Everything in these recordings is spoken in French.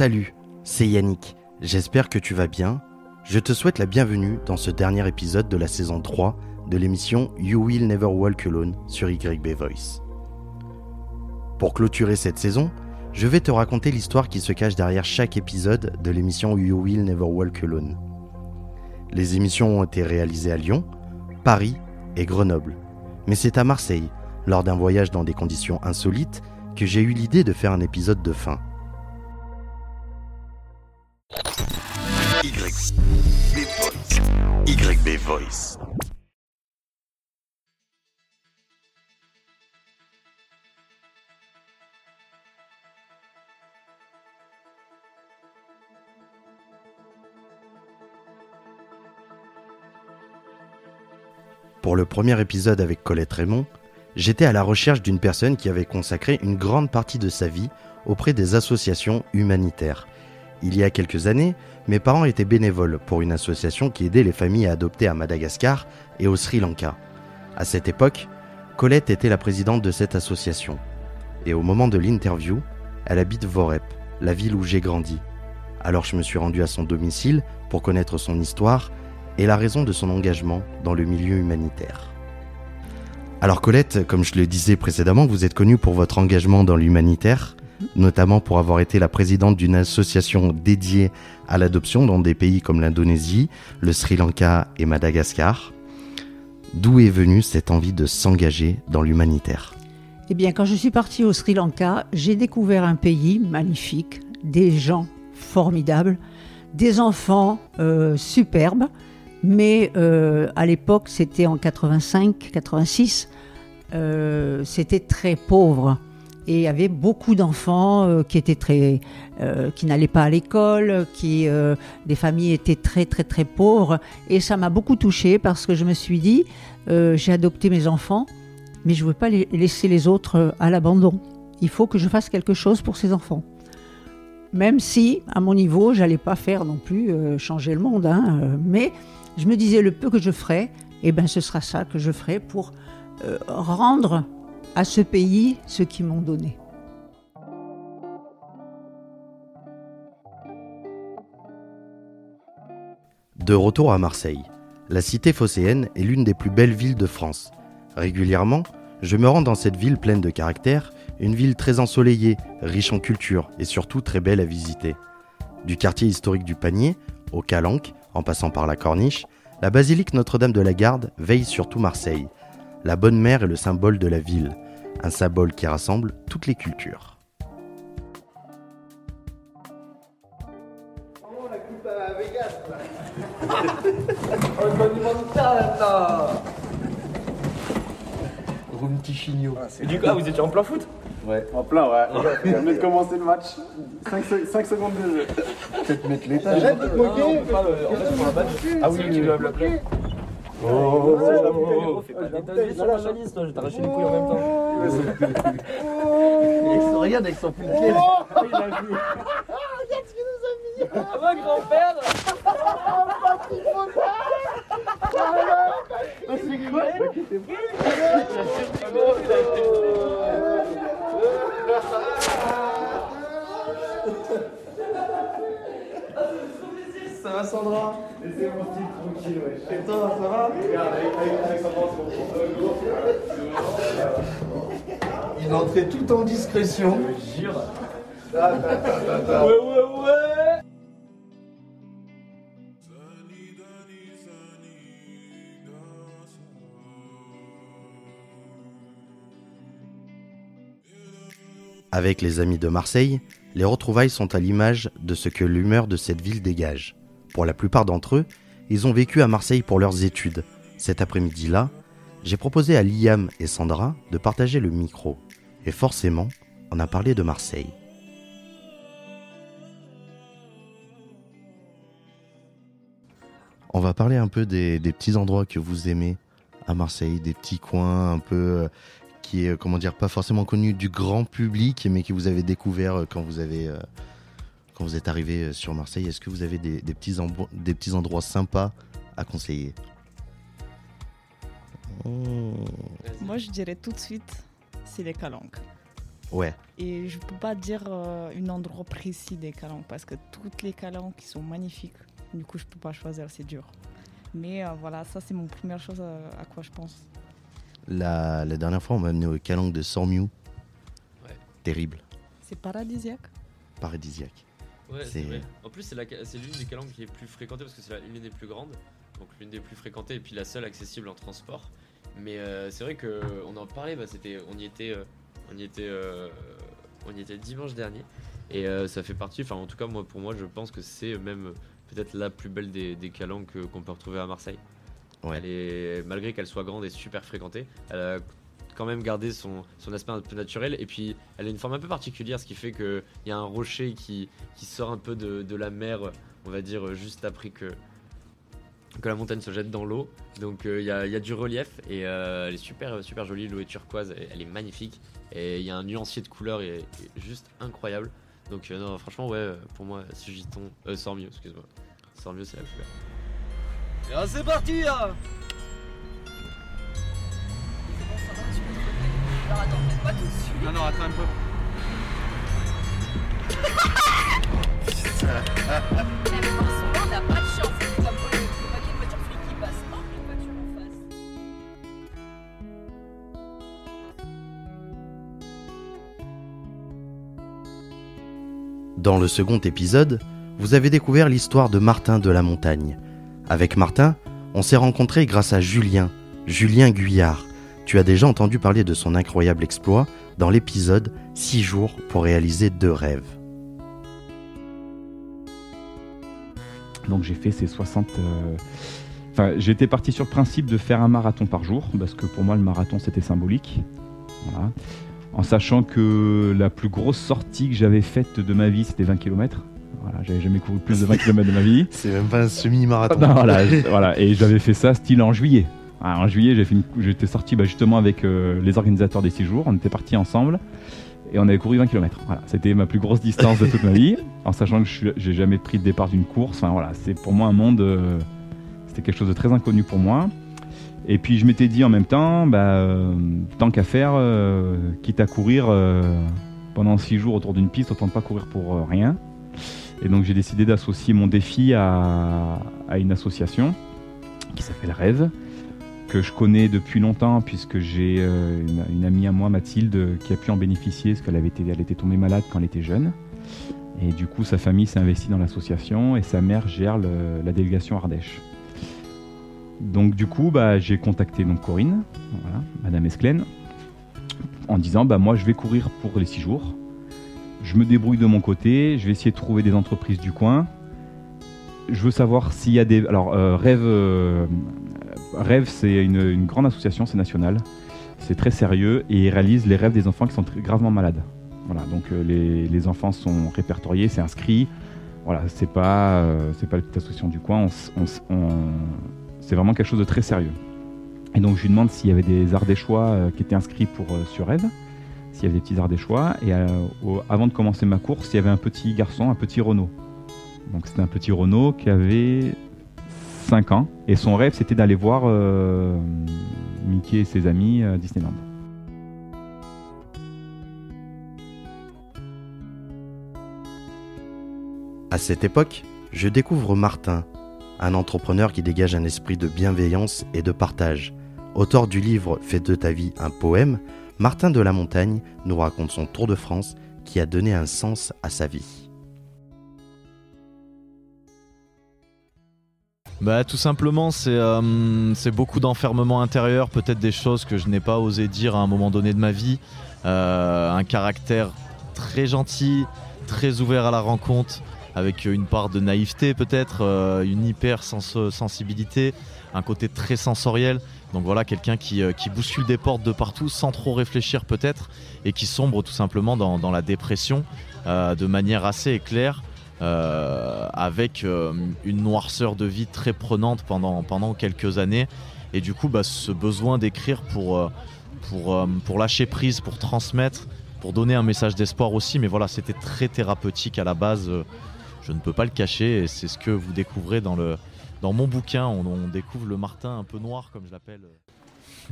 Salut, c'est Yannick. J'espère que tu vas bien. Je te souhaite la bienvenue dans ce dernier épisode de la saison 3 de l'émission You Will Never Walk Alone sur YB Voice. Pour clôturer cette saison, je vais te raconter l'histoire qui se cache derrière chaque épisode de l'émission You Will Never Walk Alone. Les émissions ont été réalisées à Lyon, Paris et Grenoble. Mais c'est à Marseille, lors d'un voyage dans des conditions insolites, que j'ai eu l'idée de faire un épisode de fin. YB Voice. Pour le premier épisode avec Colette Raymond, j'étais à la recherche d'une personne qui avait consacré une grande partie de sa vie auprès des associations humanitaires. Il y a quelques années, mes parents étaient bénévoles pour une association qui aidait les familles à adopter à Madagascar et au Sri Lanka. À cette époque, Colette était la présidente de cette association. Et au moment de l'interview, elle habite Vorep, la ville où j'ai grandi. Alors je me suis rendu à son domicile pour connaître son histoire et la raison de son engagement dans le milieu humanitaire. Alors Colette, comme je le disais précédemment, vous êtes connue pour votre engagement dans l'humanitaire, notamment pour avoir été la présidente d'une association dédiée à l'adoption dans des pays comme l'Indonésie, le Sri Lanka et Madagascar. D'où est venue cette envie de s'engager dans l'humanitaire? Eh bien, quand je suis partie au Sri Lanka, j'ai découvert un pays magnifique, des gens formidables, des enfants euh, superbes, mais euh, à l'époque, c'était en 85, 86, euh, c'était très pauvre. Et il y avait beaucoup d'enfants euh, qui étaient très, euh, qui n'allaient pas à l'école, qui, euh, des familles étaient très très très pauvres. Et ça m'a beaucoup touchée parce que je me suis dit, euh, j'ai adopté mes enfants, mais je ne veux pas les- laisser les autres à l'abandon. Il faut que je fasse quelque chose pour ces enfants. Même si, à mon niveau, j'allais pas faire non plus changer le monde, hein, mais je me disais le peu que je ferais, eh ben ce sera ça que je ferai pour rendre à ce pays ce qu'ils m'ont donné. De retour à Marseille, la cité phocéenne est l'une des plus belles villes de France. Régulièrement, je me rends dans cette ville pleine de caractère, une ville très ensoleillée, riche en culture et surtout très belle à visiter. Du quartier historique du Panier au Calanque, en passant par la Corniche, la basilique Notre-Dame de la Garde veille sur tout Marseille. La Bonne Mère est le symbole de la ville, un symbole qui rassemble toutes les cultures. Room Tichinio. Et du coup, ah, vous étiez en plein foot Ouais. En plein, ouais. Il vient de commencer le match. 5, secondes de jeu. Peut-être mettre l'étage. De pas, euh, match. Ah oui, tu dois me l'appeler. Oh, oh, C'est. Avec son regarde avec son pull pied. Il a vu. Ah bah, grand-père Ça va Sandra? Ça va Regarde, Il entré tout en discrétion. Ouais Avec les amis de Marseille, les retrouvailles sont à l'image de ce que l'humeur de cette ville dégage. Pour la plupart d'entre eux, ils ont vécu à Marseille pour leurs études. Cet après-midi-là, j'ai proposé à Liam et Sandra de partager le micro. Et forcément, on a parlé de Marseille. On va parler un peu des, petits endroits que vous aimez à Marseille, des petits coins un peu euh, qui est, comment dire, pas forcément connu du grand public, mais que vous avez découvert euh, quand vous avez, euh, quand vous êtes arrivé euh, sur Marseille Est-ce que vous avez des, des petits, embo- des petits endroits sympas à conseiller? Oh. Moi, je dirais tout de suite, c'est les calanques. Ouais, Et je peux pas dire euh, un endroit précis des calanques parce que toutes les calanques qui sont magnifiques. Du coup, je peux pas choisir, c'est dur. Mais euh, voilà, ça c'est mon première chose à, à quoi je pense. la, la dernière fois, on m'a amené au calanque de Sormiou. Ouais. Terrible, C'est paradisiaque? paradisiaque. Ouais, C'est- vrai. En plus, c'est l'une des calanques qui est plus fréquentée parce que c'est l'une des plus grandes, donc l'une des plus fréquentées et puis la seule accessible en transport. Mais euh, c'est vrai que on en parlait, bah, c'était, on y était, euh, on y était, euh, on y était dimanche dernier et ça fait partie. Enfin, en tout cas, moi, pour moi, je pense que c'est même peut-être la plus belle des, des calanques qu'on peut retrouver à Marseille. Ouais. Elle est, malgré qu'elle soit grande et super fréquentée, elle a quand même gardé son, son aspect un peu naturel. Et puis, elle a une forme un peu particulière, ce qui fait qu'il y a un rocher qui, qui sort un peu de, de la mer, on va dire, juste après que, que la montagne se jette dans l'eau. Donc, euh, il y, a, il y a du relief et euh, elle est super, super jolie. L'eau est turquoise, elle est magnifique. Et il y a un nuancier de couleurs et, et juste incroyable. Donc, euh, non, franchement, ouais, pour moi, Sugiton, euh, Sormieux, excuse-moi. Sormieux, c'est la ah, c'est parti hein Non, non, attends un peu. on n'a pas de chance. C'est comme le paquet de voitures flics qui passe. Hop, une voiture en face. Dans le second épisode, vous avez découvert l'histoire de Martin de la Montagne. Avec Martin, on s'est rencontrés grâce à Julien, Julien Guyard. Tu as déjà entendu parler de son incroyable exploit dans l'épisode 6 jours pour réaliser deux rêves. Donc j'ai fait ces 60. euh, Enfin, j'étais parti sur le principe de faire un marathon par jour, parce que pour moi le marathon c'était symbolique. Voilà. En sachant que la plus grosse sortie que j'avais faite de ma vie c'était 20 km. Voilà, j'avais jamais couru plus de 20 km de ma vie. C'est même pas un semi-marathon. Non, voilà, je- voilà, et j'avais fait ça style en juillet. Ah, en juillet, j'ai fait une- j'étais sorti bah, justement avec euh, les organisateurs des 6 jours. On était partis ensemble et on avait couru 20 km. Voilà, c'était ma plus grosse distance de toute ma vie, en sachant que je j'ai jamais pris de départ d'une course. Enfin voilà, c'est pour moi un monde, euh, c'était quelque chose de très inconnu pour moi. Et puis je m'étais dit en même temps, bah, euh, tant qu'à faire, euh, quitte à courir pendant 6 jours autour d'une piste, autant ne pas courir pour rien. Et donc j'ai décidé d'associer mon défi à, à une association qui s'appelle Rêve, que je connais depuis longtemps puisque j'ai euh, une, amie à moi, Mathilde, qui a pu en bénéficier parce qu'elle avait été, elle était tombée malade quand elle était jeune. Et du coup, sa famille s'est investie dans l'association et sa mère gère la délégation Ardèche. Donc du coup, bah, j'ai contacté donc Corinne, voilà, Madame Esclène, en disant bah moi je vais courir pour les six jours. Je me débrouille de mon côté, je vais essayer de trouver des entreprises du coin. Je veux savoir s'il y a des. Alors, euh, Rêve, euh, Rêve c'est une, grande association, c'est national. C'est très sérieux et ils réalisent les rêves des enfants qui sont gravement malades. Voilà, donc euh, les, enfants sont répertoriés, c'est inscrit. Voilà, c'est pas, euh, pas la petite association du coin, c'est vraiment quelque chose de très sérieux. Et donc je lui demande s'il y avait des Ardéchois euh, qui étaient inscrits pour, euh, sur Rêve, s'il y avait des petits Ardéchois. Et avant de commencer ma course, il y avait un petit garçon, un petit Renault. Donc c'était un petit Renault qui avait 5 ans. Et son rêve, c'était d'aller voir euh, Mickey et ses amis à Disneyland. À cette époque, je découvre Martin, un entrepreneur qui dégage un esprit de bienveillance et de partage. Auteur du livre Fais de ta vie un poème, Martin de la Montagne nous raconte son tour de France qui a donné un sens à sa vie. Bah tout simplement c'est euh, c'est beaucoup d'enfermement intérieur, peut-être des choses que je n'ai pas osé dire à un moment donné de ma vie, Euh, un caractère très gentil, très ouvert à la rencontre, avec une part de naïveté peut-être, euh, une hyper sens- sensibilité, un côté très sensoriel. Donc voilà, quelqu'un qui, bouscule des portes de partout sans trop réfléchir peut-être et qui sombre tout simplement dans, dans la dépression de manière assez éclair. Euh, avec euh, une noirceur de vie très prenante pendant, pendant quelques années. Et du coup, bah, ce besoin d'écrire pour, euh, pour, pour lâcher prise, pour transmettre, pour donner un message d'espoir aussi. Mais voilà, c'était très thérapeutique à la base. je ne peux pas le cacher et c'est ce que vous découvrez dans, le, dans mon bouquin. On, on découvre le Martin un peu noir, comme je l'appelle.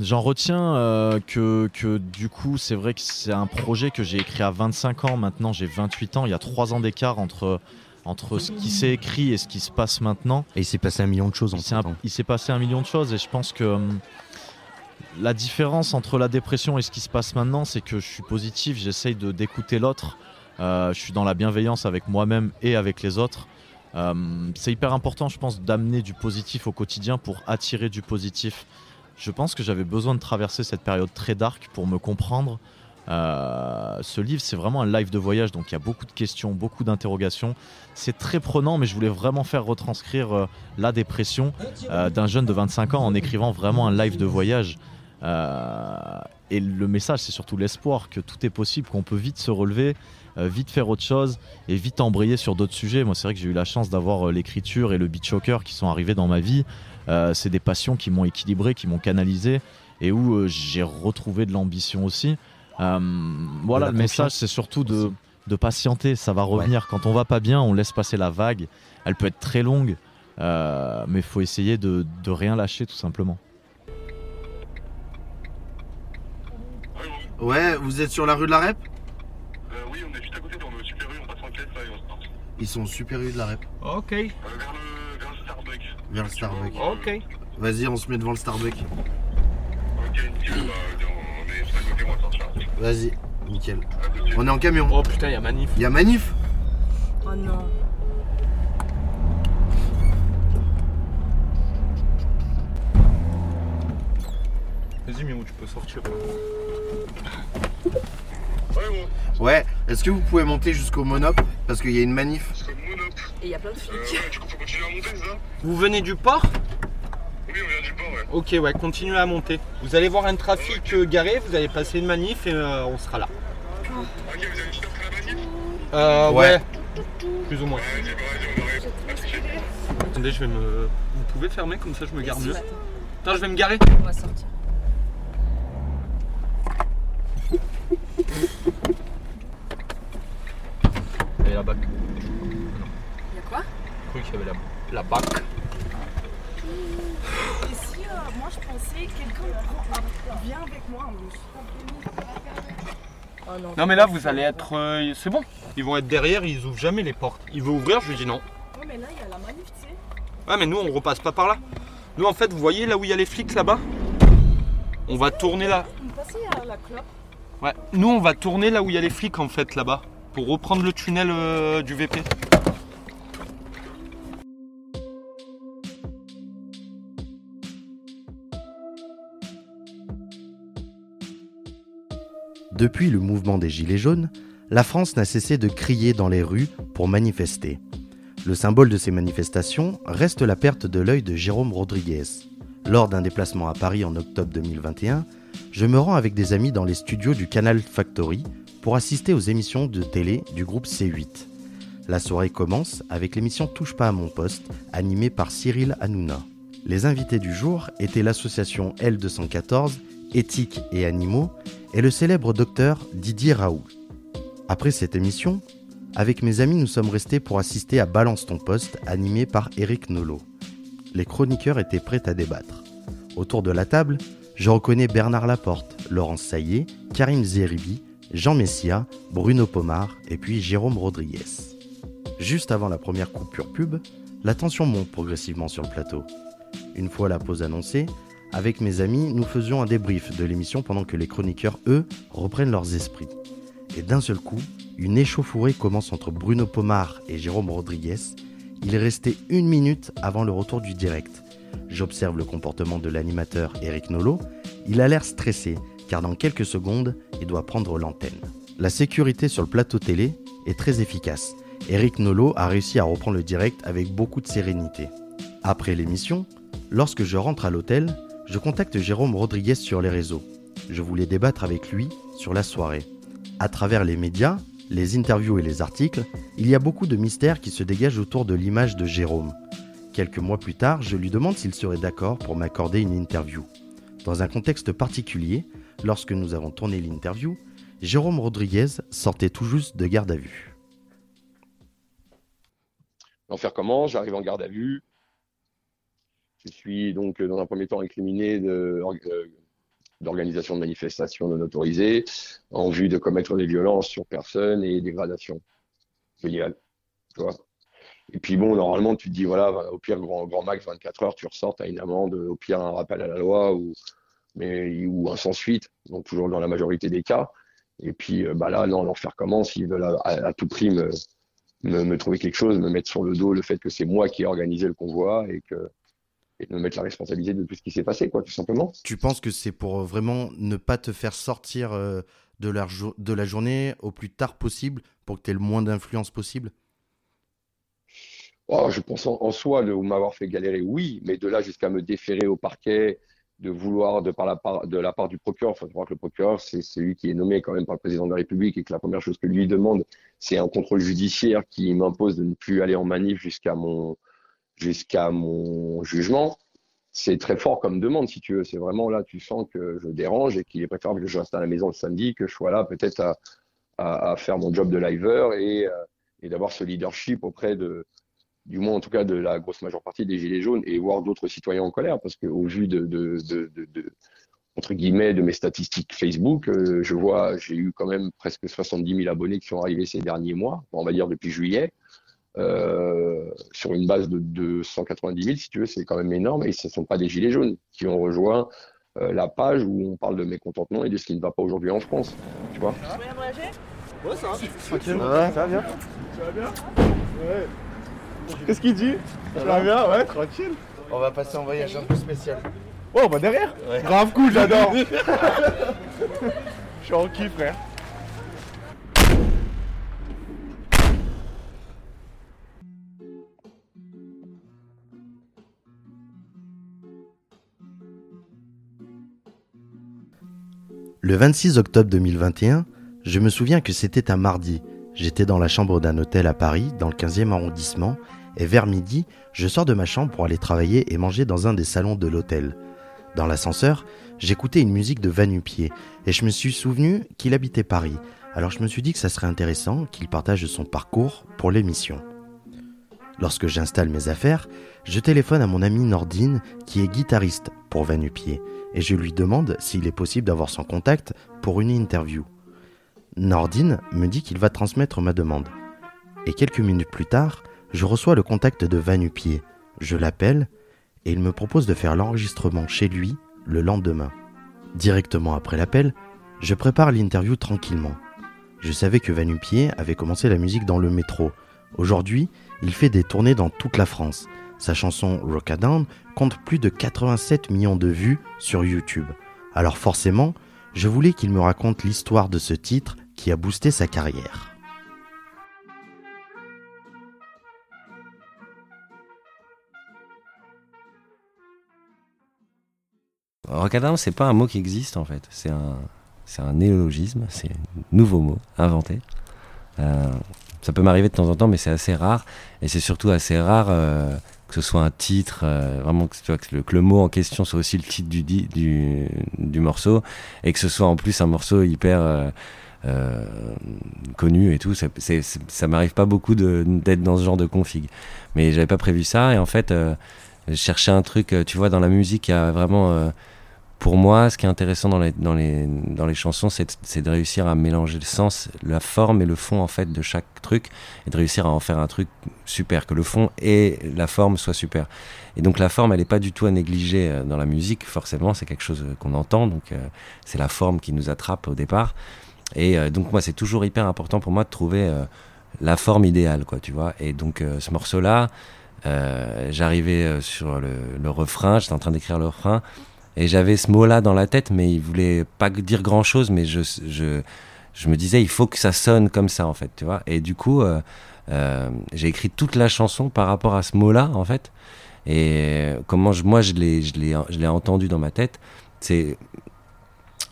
J'en retiens euh, que, que du coup, c'est vrai que c'est un projet que j'ai écrit à 25 ans. Maintenant, j'ai 28 ans. Il y a 3 ans d'écart entre, entre ce qui s'est écrit et ce qui se passe maintenant. Et il s'est passé un million de choses en Il s'est un- il s'est passé un million de choses et je pense que hum, la différence entre la dépression et ce qui se passe maintenant, c'est que je suis positif, j'essaye d'écouter l'autre. Euh, je suis dans la bienveillance avec moi-même et avec les autres. Euh, c'est hyper important, je pense, d'amener du positif au quotidien pour attirer du positif. Je pense que j'avais besoin de traverser cette période très dark pour me comprendre. Euh, ce livre, c'est vraiment un live de voyage, donc il y a beaucoup de questions, beaucoup d'interrogations. C'est très prenant, mais je voulais vraiment faire retranscrire euh, la dépression euh, d'un jeune de 25 ans en écrivant vraiment un live de voyage. Et le message, c'est surtout l'espoir que tout est possible, qu'on peut vite se relever, vite faire autre chose et vite embrayer sur d'autres sujets. Moi, c'est vrai que j'ai eu la chance d'avoir l'écriture et le beat choker qui sont arrivés dans ma vie. Euh, c'est des passions qui m'ont équilibré, qui m'ont canalisé et où euh, j'ai retrouvé de l'ambition aussi. Euh, voilà, le message, c'est surtout de, de patienter. Ça va revenir. Quand on va pas bien, on laisse passer la vague. Elle peut être très longue, euh, mais il faut essayer de, de rien lâcher tout simplement. Ouais, vous êtes sur la rue de la Rep? Euh, oui, on est juste à côté dans le super rue, on passe en caisse là et on se. Ils sont super rue de la Rep. Ok. vers le. Vers le Starbucks. Ok. Vas-y, on se met devant le Starbucks. Ok, nickel, bah, on est juste à côté. Vas-y, nickel. On est en camion. Oh putain, y'a manif. Il y a manif Oh non. Vas-y, Mimo, tu peux sortir. Ouais, est-ce que vous pouvez monter jusqu'au Monop? Parce qu'il y a une manif. Et il y a plein de flics. Vous venez du port Oui, on vient du port, ouais. Ok, ouais, continuez à monter. Vous allez voir un trafic euh, garé, vous allez passer une manif et euh, on sera là. Euh, ouais. Ouais. Plus ou moins. Attendez, je vais me. Vous pouvez fermer comme ça je me gare mieux. Attends, je vais me garer. On va sortir. Et la bac. Il y a croyais qu'il y avait la, la bac. Et si euh, moi je pensais quelqu'un prend- vient avec moi, mais je suis pas venue. Non. Mais là vous allez être. euh, c'est bon. Ils vont être derrière, ils ouvrent jamais les portes. Il veut ouvrir, je lui dis non. Ouais, mais là il y a la manif, tu sais. Ouais mais nous on repasse pas par là. Nous en fait vous voyez là où il y a les flics là-bas? On va tourner là. On passait à la clope. Ouais. Nous on va tourner là où il y a les flics en fait là-bas. Pour reprendre le tunnel euh, du VP. Depuis le mouvement des Gilets jaunes, la France n'a cessé de crier dans les rues pour manifester. Le symbole de ces manifestations reste la perte de l'œil de Jérôme Rodriguez. Lors d'un déplacement à Paris en octobre 2021, je me rends avec des amis dans les studios du Canal Factory pour assister aux émissions de télé du groupe C8. La soirée commence avec l'émission Touche pas à mon poste, animée par Cyril Hanouna. Les invités du jour étaient l'association L214, Éthique et Animaux, et le célèbre docteur Didier Raoult. Après cette émission, avec mes amis, nous sommes restés pour assister à Balance ton poste, animé par Eric Nolot. Les chroniqueurs étaient prêts à débattre. Autour de la table, je reconnais Bernard Laporte, Laurence Saillé, Karim Zeribi, Jean Messia, Bruno Pomar et puis Jérôme Rodriguez. Juste avant la première coupure pub, la tension monte progressivement sur le plateau. Une fois la pause annoncée, avec mes amis, nous faisions un débrief de l'émission pendant que les chroniqueurs, eux, reprennent leurs esprits. Et d'un seul coup, une échauffourée commence entre Bruno Pomar et Jérôme Rodriguez. Il est resté une minute avant le retour du direct. J'observe le comportement de l'animateur Eric Nolot. Il a l'air stressé, car dans quelques secondes, il doit prendre l'antenne. La sécurité sur le plateau télé est très efficace. Eric Nolot a réussi à reprendre le direct avec beaucoup de sérénité. Après l'émission, lorsque je rentre à l'hôtel, je contacte Jérôme Rodriguez sur les réseaux. Je voulais débattre avec lui sur la soirée. À travers les médias, les interviews et les articles, il y a beaucoup de mystères qui se dégagent autour de l'image de Jérôme. Quelques mois plus tard, je lui demande s'il serait d'accord pour m'accorder une interview. Dans un contexte particulier, lorsque nous avons tourné l'interview, Jérôme Rodriguez sortait tout juste de garde à vue. L'enfer commence, j'arrive en garde à vue. Je suis donc euh, dans un premier temps incriminé euh, d'organisation de manifestations non autorisées en vue de commettre des violences sur personne et dégradation pénale. Tu vois. Et puis bon, normalement, tu te dis, voilà, au pire, grand, grand max, 24 heures, tu ressors, tu as une amende, au pire, un rappel à la loi ou, mais, ou un sans-suite, donc toujours dans la majorité des cas. Et puis euh, bah là, non, l'enfer commence, ils veulent à tout prix me, me, me trouver quelque chose, me mettre sur le dos le fait que c'est moi qui ai organisé le convoi et que et de me mettre la responsabilité de tout ce qui s'est passé, quoi, tout simplement. Tu penses que c'est pour euh, vraiment ne pas te faire sortir euh, de la, jour- de la journée au plus tard possible pour que tu aies le moins d'influence possible? Oh, je pense en, en soi, de m'avoir fait galérer, oui, mais de là jusqu'à me déférer au parquet, de vouloir, de, par la part, de la part du procureur, il faut savoir que le procureur, c'est celui qui est nommé quand même par le président de la République et que la première chose que lui demande, c'est un contrôle judiciaire qui m'impose de ne plus aller en manif jusqu'à mon, jusqu'à mon jugement. C'est très fort comme demande, si tu veux. C'est vraiment là, tu sens que je dérange et qu'il est préférable que je reste à la maison le samedi, que je sois là peut-être à, faire mon job de liver et, euh, et d'avoir ce leadership auprès de, du moins en tout cas de la grosse majeure partie des Gilets jaunes et voir d'autres citoyens en colère, parce qu'au vu de- entre guillemets, de mes statistiques Facebook, euh, je vois, j'ai eu quand même presque 70 000 abonnés qui sont arrivés ces derniers mois, on va dire depuis juillet, euh, sur une base de, de 190 000, si tu veux, c'est quand même énorme, et ce ne sont pas des Gilets jaunes qui ont rejoint euh, la page où on parle de mécontentement et de ce qui ne va pas aujourd'hui en France, tu vois. Ouais, ça va. Tranquille. Ça va bien Ça va bien? Ouais. Qu'est-ce qu'il dit? Ça va bien, ouais, tranquille. On va passer en voyage un peu spécial. Ouais, on va derrière Grave cool, j'adore Je suis en kiff, frère. Le 26 octobre 2021, je me souviens que c'était un mardi. J'étais dans la chambre d'un hôtel à Paris, dans le 15e arrondissement, et vers midi, je sors de ma chambre pour aller travailler et manger dans un des salons de l'hôtel. Dans l'ascenseur, j'écoutais une musique de Vanupier, et je me suis souvenu qu'il habitait Paris. Alors je me suis dit que ça serait intéressant qu'il partage son parcours pour l'émission. Lorsque j'installe mes affaires, je téléphone à mon ami Nordine, qui est guitariste pour Vanupier, et je lui demande s'il est possible d'avoir son contact pour une interview. Nordine me dit qu'il va transmettre ma demande. Et quelques minutes plus tard, je reçois le contact de Vanupier. Je l'appelle et il me propose de faire l'enregistrement chez lui le lendemain. Directement après l'appel, je prépare l'interview tranquillement. Je savais que Vanupier avait commencé la musique dans le métro. Aujourd'hui, il fait des tournées dans toute la France. Sa chanson Rockadam compte plus de 87 millions de vues sur YouTube. Alors forcément, je voulais qu'il me raconte l'histoire de ce titre qui a boosté sa carrière. Rockadam, c'est pas un mot qui existe en fait. C'est un, c'est un néologisme, c'est un nouveau mot inventé. Euh, ça peut m'arriver de temps en temps, mais c'est assez rare. Et c'est surtout assez rare euh, que ce soit un titre, euh, vraiment que, le, mot en question soit aussi le titre du, du, morceau, et que ce soit en plus un morceau hyper euh, connu et tout. Ça, ça m'arrive pas beaucoup d'être dans ce genre de config. Mais j'avais pas prévu ça, et en fait, je cherchais un truc, tu vois, dans la musique, il y a vraiment. Pour moi, ce qui est intéressant dans les, dans les, dans les chansons, c'est de, réussir à mélanger le sens, la forme et le fond en fait de chaque truc, et de réussir à en faire un truc super, que le fond et la forme soient super. Et donc la forme, elle n'est pas du tout à négliger euh, dans la musique, forcément, c'est quelque chose euh, qu'on entend, donc euh, c'est la forme qui nous attrape au départ. Et donc moi, c'est toujours hyper important pour moi de trouver la forme idéale, quoi, tu vois. Et donc ce morceau-là, j'arrivais sur le refrain, j'étais en train d'écrire le refrain, et j'avais ce mot-là dans la tête, mais il voulait pas dire grand-chose, mais je, je, je me disais, il faut que ça sonne comme ça, en fait, tu vois. Et du coup, euh, euh, j'ai écrit toute la chanson par rapport à ce mot-là, en fait. Et comment je, moi, je l'ai, entendu dans ma tête, c'est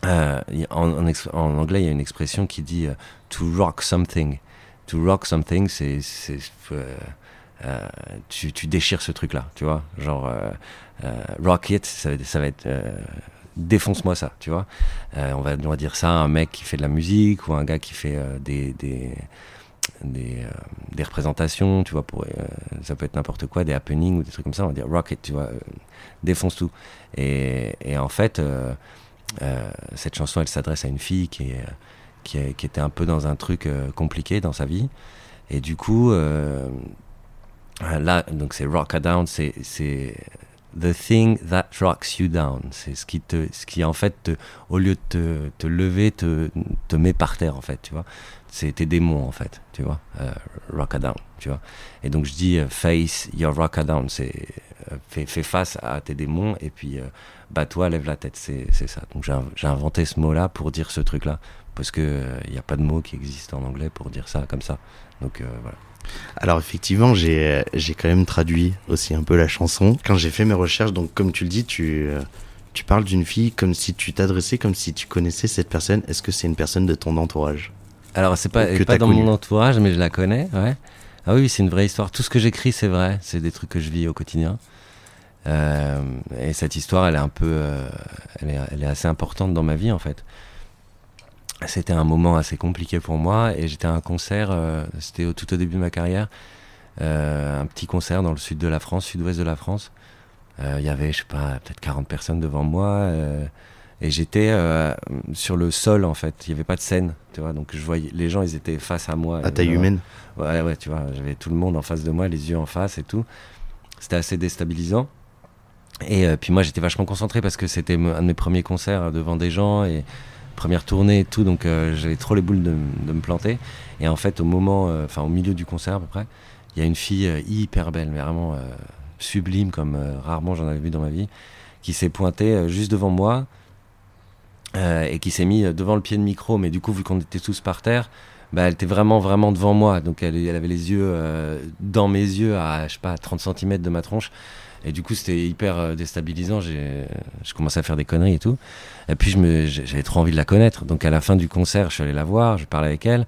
euh, en, en, anglais, il y a une expression qui dit to rock something. To rock something, c'est, euh, tu, tu déchires ce truc-là, tu vois. Genre, euh, euh, rock it, ça, va- être défonce-moi ça, tu vois. On, va, dire ça à un mec qui fait de la musique ou un gars qui fait des, des, des, représentations, tu vois, ça peut être n'importe quoi, des happenings ou des trucs comme ça, on va dire rocket, tu vois, défonce tout. Et, et en fait, cette chanson, elle s'adresse à une fille qui, qui, était un peu dans un truc compliqué dans sa vie. Et du coup, là, donc c'est Rock Her Down, c'est the thing that rocks you down. C'est ce qui te, ce qui en fait, te- au lieu de te, te lever, te, te met par terre en fait, tu vois. C'est tes démons en fait, tu vois. Euh, rock her down, tu vois. Et donc je dis euh, face your rock down, c'est euh, fais, fais face à tes démons et puis euh, bats-toi, lève la tête, c'est ça. Donc j'ai inv- j'ai inventé ce mot-là pour dire ce truc-là parce que il n'y a pas de mot qui existe en anglais pour dire ça comme ça. Donc euh, voilà. Alors effectivement, j'ai euh, j'ai quand même traduit aussi un peu la chanson. Quand j'ai fait mes recherches, donc comme tu le dis, tu, euh, tu parles d'une fille comme si tu t'adressais, comme si tu connaissais cette personne. Est-ce que c'est une personne de ton entourage? Alors, c'est pas, Que pas dans connu? mon entourage, mais je la connais, ouais. Ah oui, c'est une vraie histoire. Tout ce que j'écris, c'est vrai. C'est des trucs que je vis au quotidien. Euh, et cette histoire, elle est un peu. euh, elle, est, elle est assez importante dans ma vie, en fait. C'était un moment assez compliqué pour moi. Et j'étais à un concert, euh, c'était au- tout au début de ma carrière. euh, un petit concert dans le sud de la France, sud-ouest de la France. Euh, Il y avait, je sais pas, peut-être 40 personnes devant moi. et j'étais sur le sol en fait, il n'y avait pas de scène, tu vois. Donc je voyais les gens, ils étaient face à moi. À taille humaine Ouais, ouais, tu vois, j'avais tout le monde en face de moi, les yeux en face et tout. C'était assez déstabilisant. Et puis moi, j'étais vachement concentré parce que c'était un de mes premiers concerts devant des gens et première tournée et tout, donc euh, j'avais trop les boules de, de me planter. Et en fait, au moment, euh, enfin au milieu du concert à peu près, il y a une fille euh, hyper belle, mais vraiment sublime comme rarement j'en avais vu dans ma vie, qui s'est pointée juste devant moi et qui s'est mis devant le pied de micro, mais du coup, vu qu'on était tous par terre, bah, elle était vraiment, vraiment devant moi. Donc, elle, avait les yeux dans mes yeux à, je sais pas, à 30 cm de ma tronche. Et du coup, c'était hyper euh, déstabilisant. Je commençais à faire des conneries et tout. Et puis, j'avais trop envie de la connaître. Donc, à la fin du concert, je suis allé la voir, je parlais avec elle.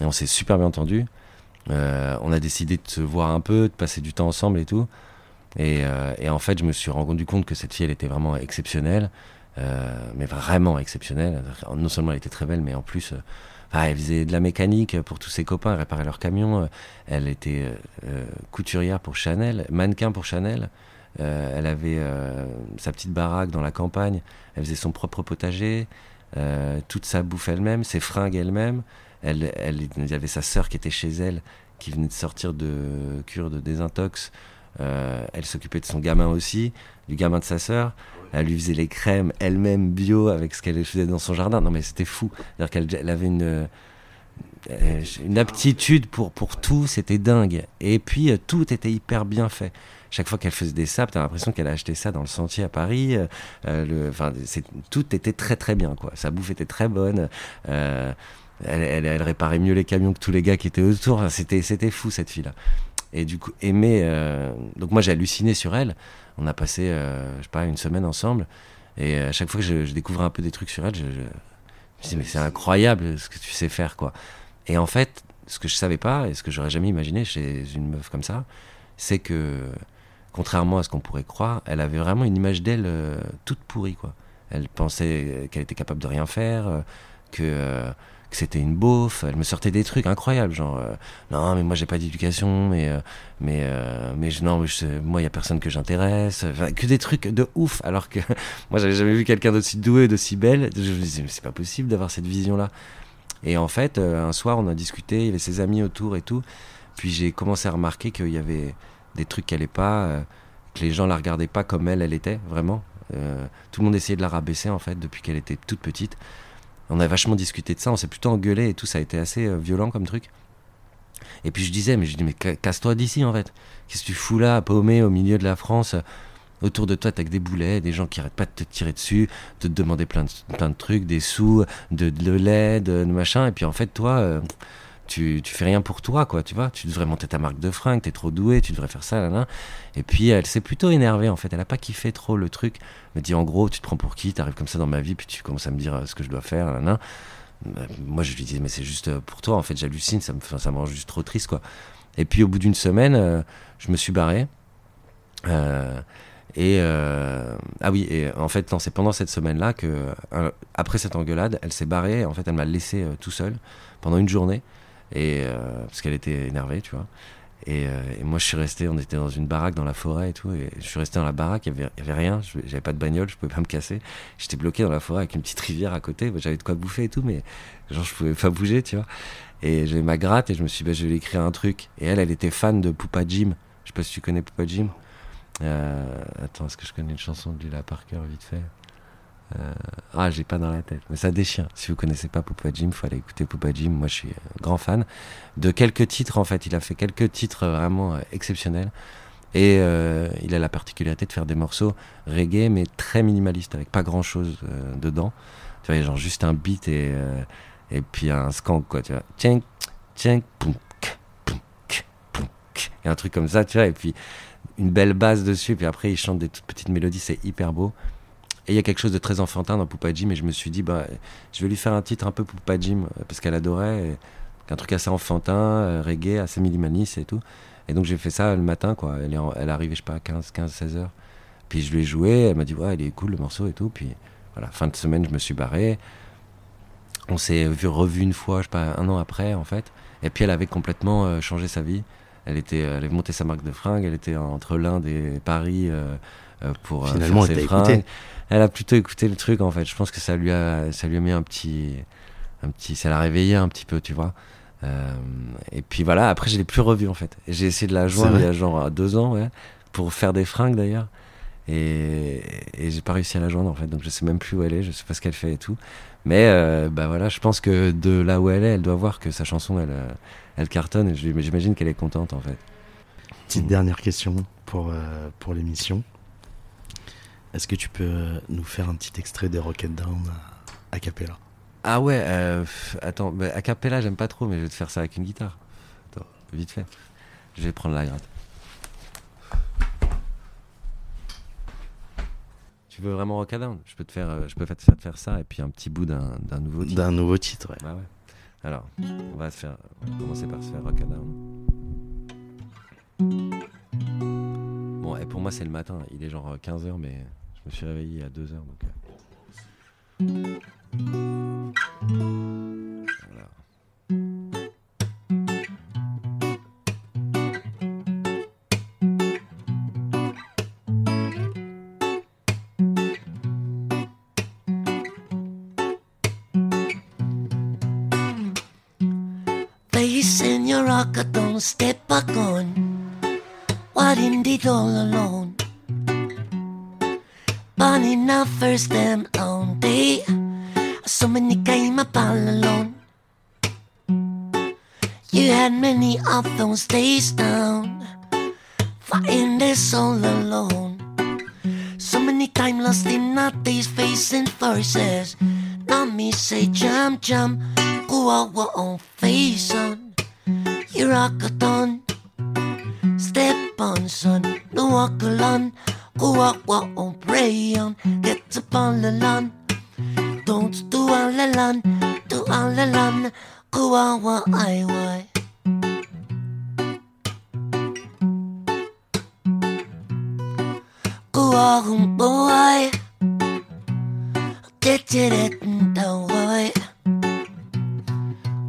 Et on s'est super bien entendu. Euh, on a décidé de se voir un peu, de passer du temps ensemble et tout. Et, euh, et en fait, je me suis rendu compte que cette fille, elle était vraiment exceptionnelle. Mais vraiment exceptionnelle. Non seulement elle était très belle, mais en plus, ah, elle faisait de la mécanique pour tous ses copains, elle réparait leurs camions. euh, Elle était euh, euh, couturière pour Chanel, mannequin pour Chanel. Euh, elle avait euh, sa petite baraque dans la campagne. Elle faisait son propre potager, euh, toute sa bouffe elle-même, ses fringues elle-même. Elle, elle, il y avait sa sœur qui était chez elle, qui venait de sortir de cure de désintox. Elle s'occupait de son gamin aussi, du gamin de sa sœur. Elle lui faisait les crèmes elle-même bio avec ce qu'elle faisait dans son jardin. Non mais c'était fou. C'est-à-dire qu'elle elle avait une, euh, une aptitude pour, pour tout, c'était dingue. Et puis euh, tout était hyper bien fait. Chaque fois qu'elle faisait des sapes, t'as l'impression qu'elle a acheté ça dans le sentier à Paris. euh, enfin, tout était très très bien quoi. Sa bouffe était très bonne. Elle, réparait mieux les camions que tous les gars qui étaient autour. C'était c'était fou cette fille là. Et du coup, aimer. donc moi j'ai halluciné sur elle. On a passé, euh, je sais pas, une semaine ensemble. Et à chaque fois que je, je découvrais un peu des trucs sur elle, je me dis mais c'est incroyable ce que tu sais faire quoi. Et en fait, ce que je savais pas et ce que j'aurais jamais imaginé chez une meuf comme ça, c'est que contrairement à ce qu'on pourrait croire, elle avait vraiment une image d'elle euh, toute pourrie quoi. Elle pensait qu'elle était capable de rien faire, euh, que euh, que c'était une beauf. Elle me sortait des trucs incroyables, genre euh, non mais moi j'ai pas d'éducation, mais euh, mais euh, mais je, non moi il y a personne que j'intéresse. Enfin, que des trucs de ouf. Alors que moi j'avais jamais vu quelqu'un d'aussi doué, d'aussi belle. Je me disais mais c'est pas possible d'avoir cette vision là. Et en fait, un soir, on a discuté, il y avait ses amis autour et tout. Puis j'ai commencé à remarquer qu'il y avait des trucs qui allaient pas, que les gens la regardaient pas comme elle, elle était, vraiment. Tout le monde essayait de la rabaisser, en fait, depuis qu'elle était toute petite. On a vachement discuté de ça, on s'est plutôt engueulé et tout, ça a été assez euh, violent comme truc. Et puis je disais, mais je dis, mais ca- casse-toi d'ici, en fait. Qu'est-ce que tu fous là, paumé au milieu de la France Autour de toi, t'as que des boulets, des gens qui arrêtent pas de te tirer dessus, de te demander plein de, plein de trucs, des sous, de, de lait, de, de machin. Et puis en fait, toi, euh, tu, tu fais rien pour toi, quoi, tu vois. Tu devrais monter ta marque de fringues, t'es trop doué, tu devrais faire ça, là. Et puis elle s'est plutôt énervée, en fait. Elle a pas kiffé trop le truc. Elle me dit, en gros, tu te prends pour qui? T'arrives comme ça dans ma vie, puis tu commences à me dire euh, ce que je dois faire, là, là. Euh, Moi, je lui disais, mais c'est juste euh, pour toi, en fait, j'hallucine, ça me, ça me rend juste trop triste, quoi. Et puis au bout d'une semaine, euh, je me suis barré. Et ah oui, et en fait, non, c'est pendant cette semaine-là que, après cette engueulade, elle s'est barrée. En fait, elle m'a laissé tout seul pendant une journée, et euh, parce qu'elle était énervée, tu vois. Et, euh, et moi, je suis resté. On était dans une baraque dans la forêt et tout, et je suis resté dans la baraque. Il y avait, avait rien. J'avais pas de bagnole, je pouvais pas me casser. J'étais bloqué dans la forêt avec une petite rivière à côté. Moi, J'avais de quoi bouffer et tout, mais genre je pouvais pas bouger, tu vois. Et j'avais ma gratte et je me suis dit, bah, je vais lui écrire un truc. Et elle, elle était fan de Poupa Jim. Je sais pas si tu connais Poupa Jim. Euh, attends, est-ce que je connais une chanson de Lila Parker vite fait? Euh, Ah, j'ai pas dans la tête, mais ça déchire. Si vous connaissez pas Poupa Jim, faut aller écouter Poupa Jim. Moi, je suis grand fan de quelques titres. En fait, il a fait quelques titres vraiment euh, exceptionnels. Et euh, il a la particularité de faire des morceaux reggae, mais très minimalistes, avec pas grand chose dedans. Tu vois, genre juste un beat et, et puis un skank, quoi. Tu vois, tchink, tchink, poum, et un truc comme ça, tu vois. Et puis une belle base dessus, puis après il chante des toutes petites mélodies, c'est hyper beau. Et il y a quelque chose de très enfantin dans Poupa Jim, et je me suis dit, bah, je vais lui faire un titre un peu Poupa euh, parce qu'elle adorait, un truc assez enfantin, euh, reggae, assez minimaliste et tout. Et donc j'ai fait ça le matin, quoi. Elle est, en- elle arrivée, je sais pas, à 15, 15, 16 heures. Puis je lui ai joué, elle m'a dit, ouais, il est cool le morceau et tout. Puis voilà, fin de semaine, je me suis barré. On s'est vu, revu une fois, je sais pas, un an après, en fait. Et puis elle avait complètement euh, changé sa vie. Elle, était, elle avait monté sa marque de fringues, elle était entre l'Inde et Paris pour euh, Finalement, faire elle ses a plutôt écouté le truc, en fait. Je pense que ça lui a, ça lui a mis un petit, un petit, ça l'a réveillé un petit peu, tu vois. Euh, et puis voilà, après je l'ai plus revue en fait. J'ai essayé de la joindre il y a genre deux ans, ouais, pour faire des fringues d'ailleurs. Et, et j'ai pas réussi à la joindre en fait, donc je sais même plus où elle est, je sais pas ce qu'elle fait et tout. Mais euh, bah voilà, je pense que de là où elle est, elle doit voir que sa chanson elle, euh, elle cartonne et j'imagine qu'elle est contente en fait. Petite dernière question pour, euh, pour l'émission. Est-ce que tu peux euh, nous faire un petit extrait de Rocket Down à, a cappella? Ah ouais, euh, attends, bah, a cappella j'aime pas trop, mais je vais te faire ça avec une guitare. Attends, vite fait. Je vais prendre la gratte. Tu veux vraiment rock down? Je peux te faire, euh, je peux te faire, te faire ça et puis un petit bout d'un nouveau titre. D'un nouveau titre, ouais. Bah ouais. Alors, on va se faire, on va commencer par se faire rock down. Bon, et pour moi c'est le matin. Il est genre 15h, mais je me suis réveillé à 2h donc. euh. Voilà. Facing your rocker, don't step back on. What indeed all alone? Burning our first own day. So many came up all alone. You had many of those days down. Fighting this all alone. So many time lost in days facing forces. Now me say jump, jump, go out on face on. You rock a ton, step on son, no walk alone. Out what on pray on, get up on the lawn. Don't do all alone, do all alone. Go out what I. Go on, boy. Get it, don't worry.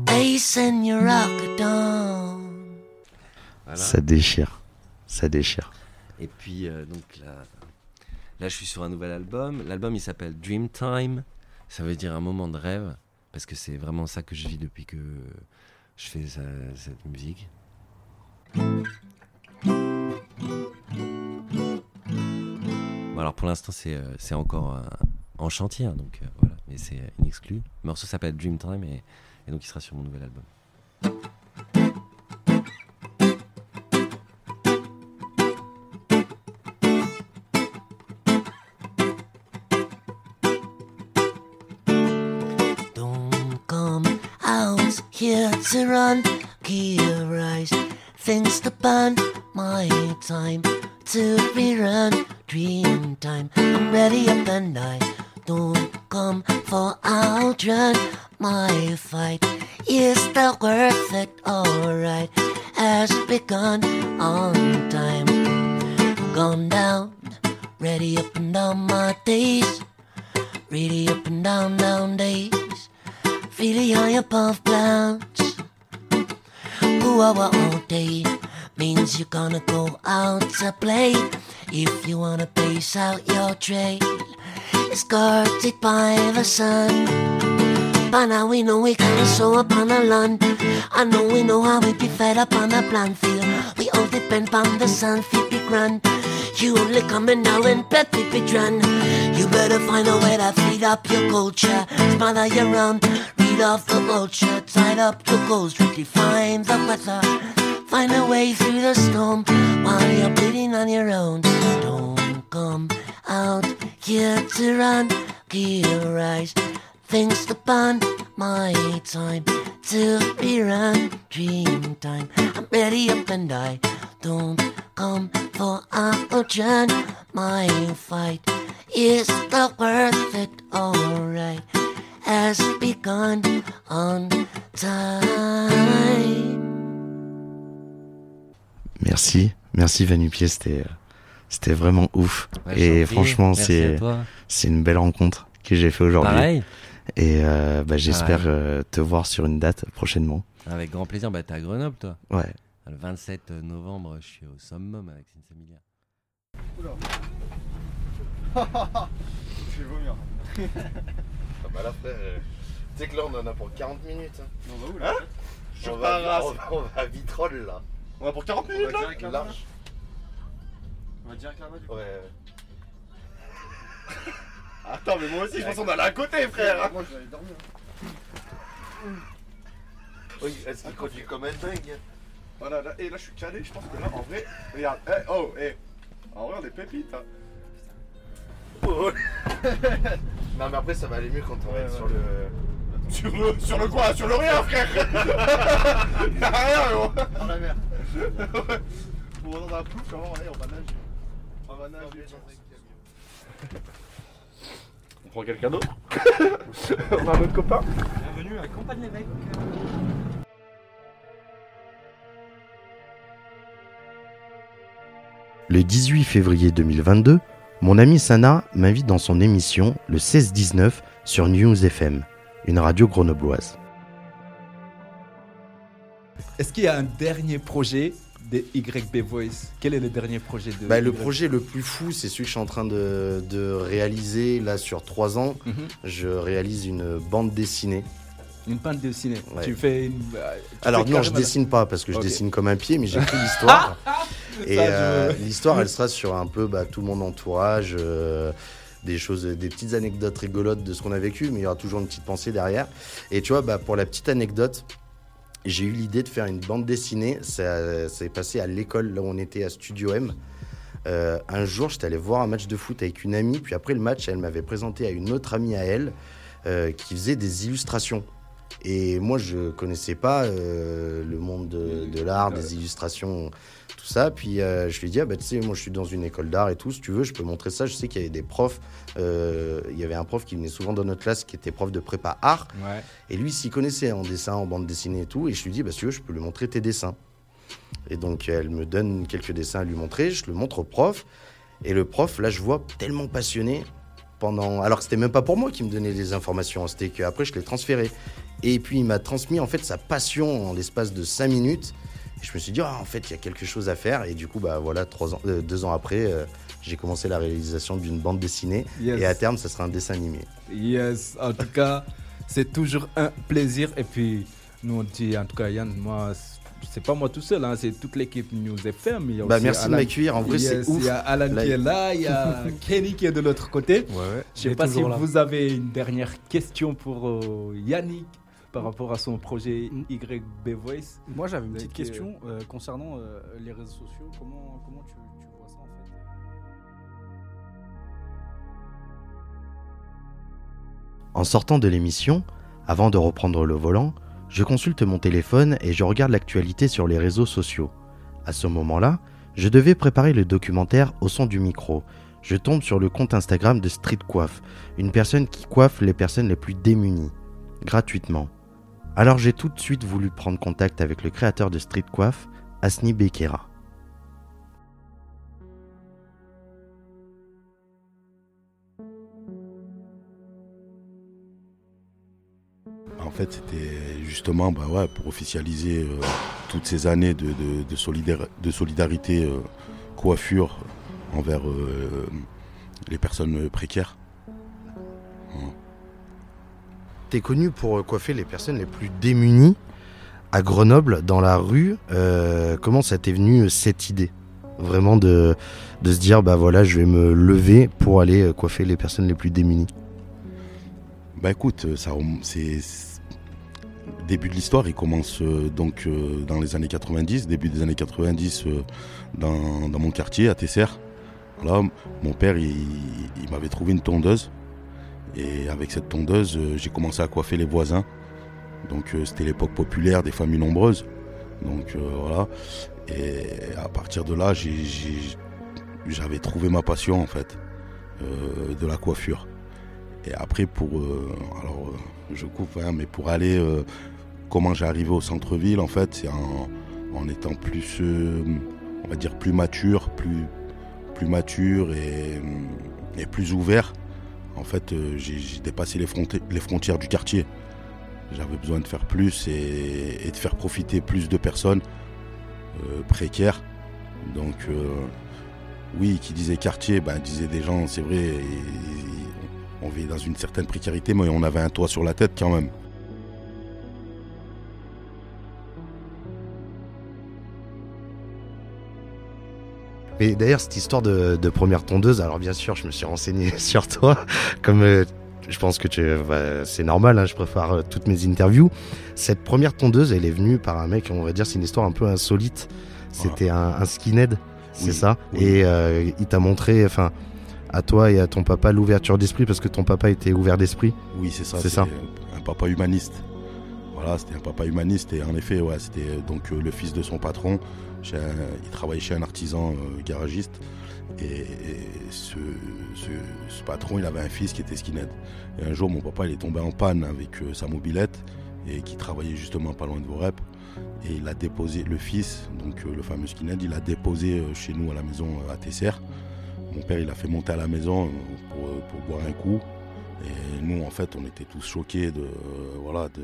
Ace and you rock down. Ça déchire. Ça déchire. Et puis, euh, donc là, là, je suis sur un nouvel album. L'album, il s'appelle Dreamtime. Ça veut dire un moment de rêve. Parce que c'est vraiment ça que je vis depuis que je fais cette musique. Alors pour l'instant, c'est euh, encore euh, en chantier. hein, donc voilà. Mais c'est inexclu. Le morceau s'appelle Dreamtime. Et, et donc, il sera sur mon nouvel album. To run. Gear rise, things to burn. My time to rerun. Dream time, I'm ready up and I don't come for I'll outrun. My fight is that worth it? Alright, has begun on time. Gone down, ready up and down my days. Really up and down, down days. Feeling high above clouds. Ooh, ah, ah, all day means you're gonna go out to play. If you wanna pace out your trail, escorted by the sun. By now we know we kinda show up on a land. I know we know how we be fed up on a plant field. We all depend on the sun, fit be grand. You only coming now and bet fit be dran. You better find a way to feed up your culture. Smother your read off the vulture. Tied up your goals, redefine the weather. Find a way through the storm while you're bleeding on your own. Don't come out here to run, gear rise. Things to burn, my time to be run. Dream time, I'm ready up and I don't come for a journey. My fight is the worth it, alright. Has begun on time. Merci, merci Vanupier, c'était euh, c'était vraiment ouf. Ouais, et franchement, c'est une belle rencontre que j'ai fait aujourd'hui. Pareil. Et euh, bah, j'espère euh, te voir sur une date prochainement. Avec grand plaisir. Bah, t'es à Grenoble, toi Ouais. Le 27 novembre, je suis au Summum avec Sinsamilia. Je vais vomir. Ah bah là, frère, euh, tu sais que là, on en a pour 40 minutes. Hein. On va où là Je on, va, à- on, va, on va à Vitrolles là. On va pour 40 minutes là Large. On va direct là-bas du coup. Ouais. Attends, mais moi aussi, je pense qu'on allait à côté, frère. Moi, je vais aller dormir. Oui, est-ce qu'il conduit comme un dingue Voilà, là, et là, je suis calé. Je pense que là, en vrai, regarde. Eh, oh, eh. En vrai, on est pépites. Hein. Non, mais après, ça va aller mieux quand on va Ouais, être ouais. sur le. Sur le, sur le quoi? Sur le rien, frère Y'a rien, gros Dans la mer. On va dans comment allez, on va nager. On va nager. On prend quelqu'un d'autre? On a un autre copain? Bienvenue à Campagne l'évêque. Le 18 février 2022, mon ami Sana m'invite dans son émission le 16-19 sur News FM, une radio grenobloise. Est-ce qu'il y a un dernier projet de YB Voice? Quel est le dernier projet de Bah, le projet le plus fou, c'est celui que je suis en train de, de réaliser là sur trois ans. Mhm. Je réalise une bande dessinée. Une bande dessinée. Ouais. Tu fais une. euh, tu Alors fais non, je dessine pas parce que je dessine comme un pied, mais j'écris l'histoire. Et euh, l'histoire, elle sera sur un peu bah, tout mon entourage, euh, des choses, des petites anecdotes rigolotes de ce qu'on a vécu, mais il y aura toujours une petite pensée derrière. Et tu vois, bah, pour la petite anecdote, j'ai eu l'idée de faire une bande dessinée. Ça, ça s'est passé à l'école là où on était à Studio M. Euh, un jour, j'étais allé voir un match de foot avec une amie, puis après le match, elle m'avait présenté à une autre amie à elle qui faisait des illustrations. Et moi, je connaissais pas euh, le monde de, de l'art, des illustrations, tout ça. Puis euh, je lui ai dit, ah, bah, tu sais, moi je suis dans une école d'art et tout, si tu veux, je peux montrer ça. Je sais qu'il y avait des profs, euh, il y avait un prof qui venait souvent dans notre classe qui était prof de prépa art. Ouais. Et lui, s'y connaissait en dessin, en bande dessinée et tout. Et je lui dis, bah, si tu veux, je peux lui montrer tes dessins. Et donc, elle me donne quelques dessins à lui montrer. Je le montre au prof. Et le prof, là, je vois tellement passionné pendant. Alors que c'était même pas pour moi qui me donnait des informations. C'était qu'après, je l'ai transféré. Et puis, il m'a transmis, en fait, sa passion en l'espace de cinq minutes. Et je me suis dit, ah, en fait, il y a quelque chose à faire. Et du coup, bah, voilà, trois ans, euh, deux ans après, euh, j'ai commencé la réalisation d'une bande dessinée. Yes. Et à terme, ça sera un dessin animé. Yes, en tout cas, c'est toujours un plaisir. Et puis, nous, on dit, en tout cas, Yann, moi, c'est pas moi tout seul, hein, c'est toute l'équipe News FM. Il y a Bah, aussi merci de m'accueillir. En vrai, c'est ouf. Il y a Alan Là, qui est là, il y a Kenny qui est de l'autre côté. Je sais il est pas si là. vous avez une dernière question pour euh, Yannick par rapport à son projet YB Voice. Moi j'avais une petite euh, question euh, concernant euh, les réseaux sociaux. Comment, comment tu, tu vois ça en fait? En sortant de l'émission, avant de reprendre le volant, je consulte mon téléphone et je regarde l'actualité sur les réseaux sociaux. À ce moment-là, je devais préparer le documentaire au son du micro. Je tombe sur le compte Instagram de Street Coiffe, une personne qui coiffe les personnes les plus démunies, gratuitement. Alors j'ai tout de suite voulu prendre contact avec le créateur de Street Coiffe, Asni Bekera. En fait, c'était justement bah pour officialiser euh, toutes ces années de, solidarité euh, coiffure envers euh, les personnes précaires. Hein. Connu pour euh, coiffer les personnes les plus démunies à Grenoble, dans la rue. Euh, comment ça t'est venu euh, cette idée? Vraiment de, de se dire, bah voilà, je vais me lever pour aller coiffer les personnes les plus démunies. Bah écoute, ça, c'est début de l'histoire, il commence donc dans les années 90, début des années 90 euh, dans, mon quartier à Tesser. Là, mon père, il, il m'avait trouvé une tondeuse et avec cette tondeuse, euh, j'ai commencé à coiffer les voisins. Donc euh, c'était l'époque populaire des familles nombreuses. Donc euh, voilà. Et à partir de là, j'avais trouvé ma passion en fait de la coiffure. Et après, pour. alors, je coupe, hein, mais pour aller. comment j'ai arrivé au centre-ville, en fait, c'est en, en étant plus. on va dire plus mature, plus, plus mature et, et plus ouvert. En fait, euh, j'ai dépassé les, fronti- les frontières du quartier. J'avais besoin de faire plus et, de faire profiter plus de personnes euh, précaires. Donc, euh, oui, qui disait quartier, ben, disait des gens, c'est vrai, on vit dans une certaine précarité, mais on avait un toit sur la tête quand même. Mais d'ailleurs, cette histoire de, de première tondeuse, alors bien sûr, je me suis renseigné sur toi, comme euh, je pense que tu, bah, c'est normal, hein, je prépare euh, toutes mes interviews. Cette première tondeuse, elle est venue par un mec, on va dire, c'est une histoire un peu insolite. C'était un, un skinhead, c'est Oui, ça? oui. Et euh, il t'a montré, enfin, à toi et à ton papa, l'ouverture d'esprit, parce que ton papa était ouvert d'esprit? Oui, c'est ça. C'est ça. Un papa humaniste. Voilà, c'était un papa humaniste et en effet, ouais, c'était donc le fils de son patron. Il travaillait chez un artisan euh, garagiste et, ce, patron, il avait un fils qui était skinhead. Et un jour, mon papa, est tombé en panne avec euh, sa mobilette et qui travaillait justement pas loin de Vorep. Et il a déposé le fils, donc euh, le fameux skinhead, il a déposé chez nous à la maison à Tesser. Mon père, il a fait monter à la maison pour, boire un coup. Et nous, en fait, on était tous choqués de. voilà, de.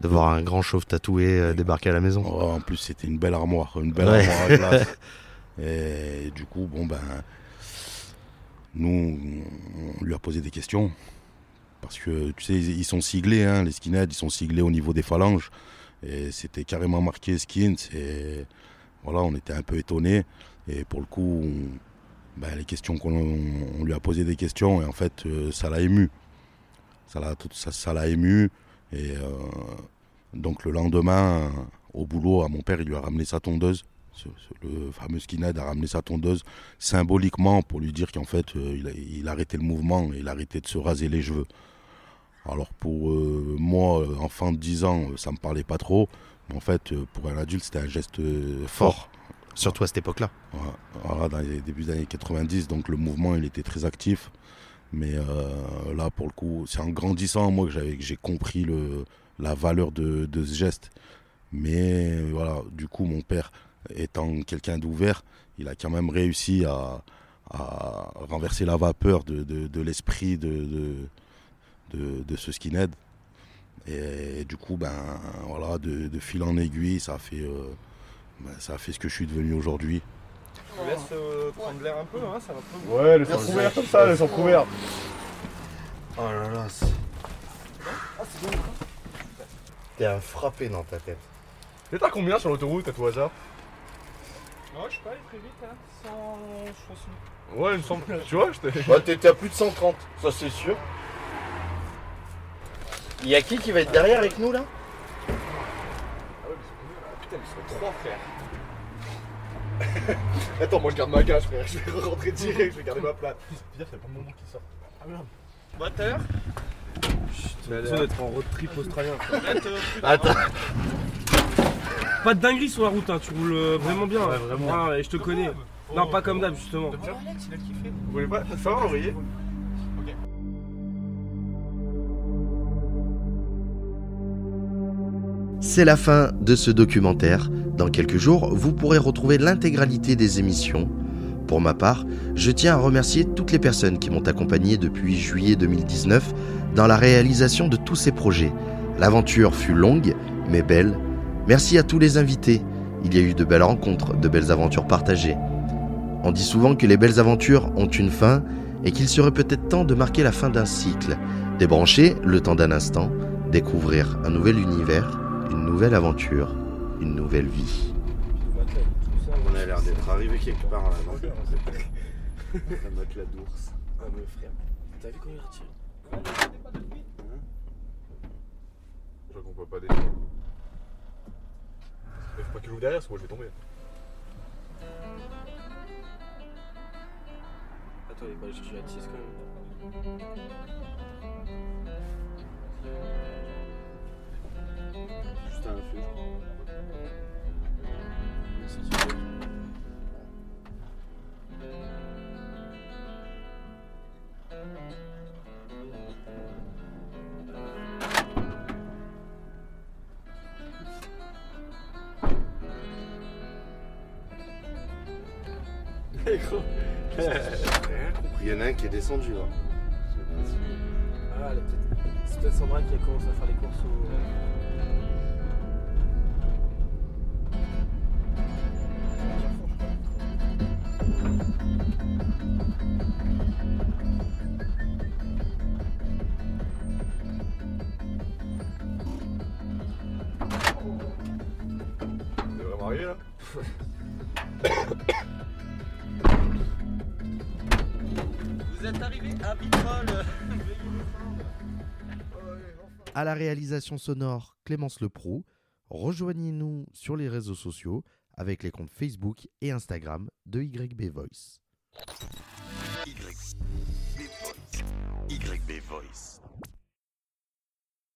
De voir un grand chauve tatoué euh, débarquer à la maison. Oh, en plus, c'était une belle armoire, une belle Ouais. armoire à glace. Et du coup, bon, ben. Nous, on lui a posé des questions. Parce que, tu sais, ils sont siglés, hein, les skinheads, ils sont siglés au niveau des phalanges. Et c'était carrément marqué skins. Et voilà, on était un peu étonnés. Et pour le coup, on- ben, les questions qu'on on lui a posé des questions, et en fait, euh, ça l'a ému. Ça l'a ça, ça l'a ému. Et euh, donc le lendemain, euh, au boulot, à mon père, il lui a ramené sa tondeuse. Le fameux skinhead a ramené sa tondeuse symboliquement pour lui dire qu'en fait, euh, il, a, il arrêtait le mouvement il arrêtait de se raser les cheveux. Alors pour euh, moi, enfant de 10 ans, ça me parlait pas trop. Mais en fait, pour un adulte, c'était un geste fort. Surtout à cette époque-là. Voilà, dans les débuts des années 90, donc le mouvement, il était très actif. Mais euh, là, pour le coup, c'est en grandissant, moi, que j'ai compris le, la valeur de, ce geste. Mais voilà, du coup, mon père, étant quelqu'un d'ouvert, il a quand même réussi à, renverser la vapeur de, de- l'esprit de, ce skinhead. Et, du coup, ben, voilà, de, de fil en aiguille, ça a fait, euh, ben, ça a fait ce que je suis devenu aujourd'hui. Je vous laisse euh, prendre l'air un peu, hein, ça va pas vous. Ouais, laisse-en couvert comme ça, laisse-en couvert. Oh là là. T'es un frappé dans ta tête. Et t'as combien sur l'autoroute à tout hasard Non, je peux aller très vite, hein. 100, je pense. Ouais, il me semble. Tu vois, je t'ai. Bah, t'étais à plus de 130, ça c'est sûr. Il y a qui qui va être derrière avec nous là? Putain, ils sont trois frères. Attends, moi je garde ma cage, frère. Je vais rentrer direct, je vais garder ma place. Dire, c'est pas le moment qui sort. Ah merde. Moteur J'ai besoin d'être en road trip australien. frère. Attends. Pas de dinguerie sur la route, hein. tu roules euh, vraiment bien. Ouais, vraiment. Ah, et je te connais. Non, pas comme d'hab, justement. Alex, il a kiffé. Vous voulez pas Ça va, envoyer C'est la fin de ce documentaire. Dans quelques jours, vous pourrez retrouver l'intégralité des émissions. Pour ma part, je tiens à remercier toutes les personnes qui m'ont accompagné depuis juillet 2019 dans la réalisation de tous ces projets. L'aventure fut longue, mais belle. Merci à tous les invités. Il y a eu de belles rencontres, de belles aventures partagées. On dit souvent que les belles aventures ont une fin et qu'il serait peut-être temps de marquer la fin d'un cycle. Débrancher le temps d'un instant, découvrir un nouvel univers, une nouvelle aventure, une nouvelle vie. On a l'air d'être arrivé quelque part là, non La matelas d'ours. Ah mais frère, t'as vu quand il retire Je crois qu'on peut pas descendre. Mais faut pas qu'il ouvre derrière, parce que moi je vais tomber. Attends, il va aller chercher la tisse quand même. Juste un. J'ai rien compris. Il y en a un qui est descendu là. Ah, est peut-être- c'est peut-être Sandra qui a commencé à faire les courses au. À la réalisation sonore, Clémence Leproux. Rejoignez-nous sur les réseaux sociaux avec les comptes Facebook et Instagram de YB Voice. YB Voice.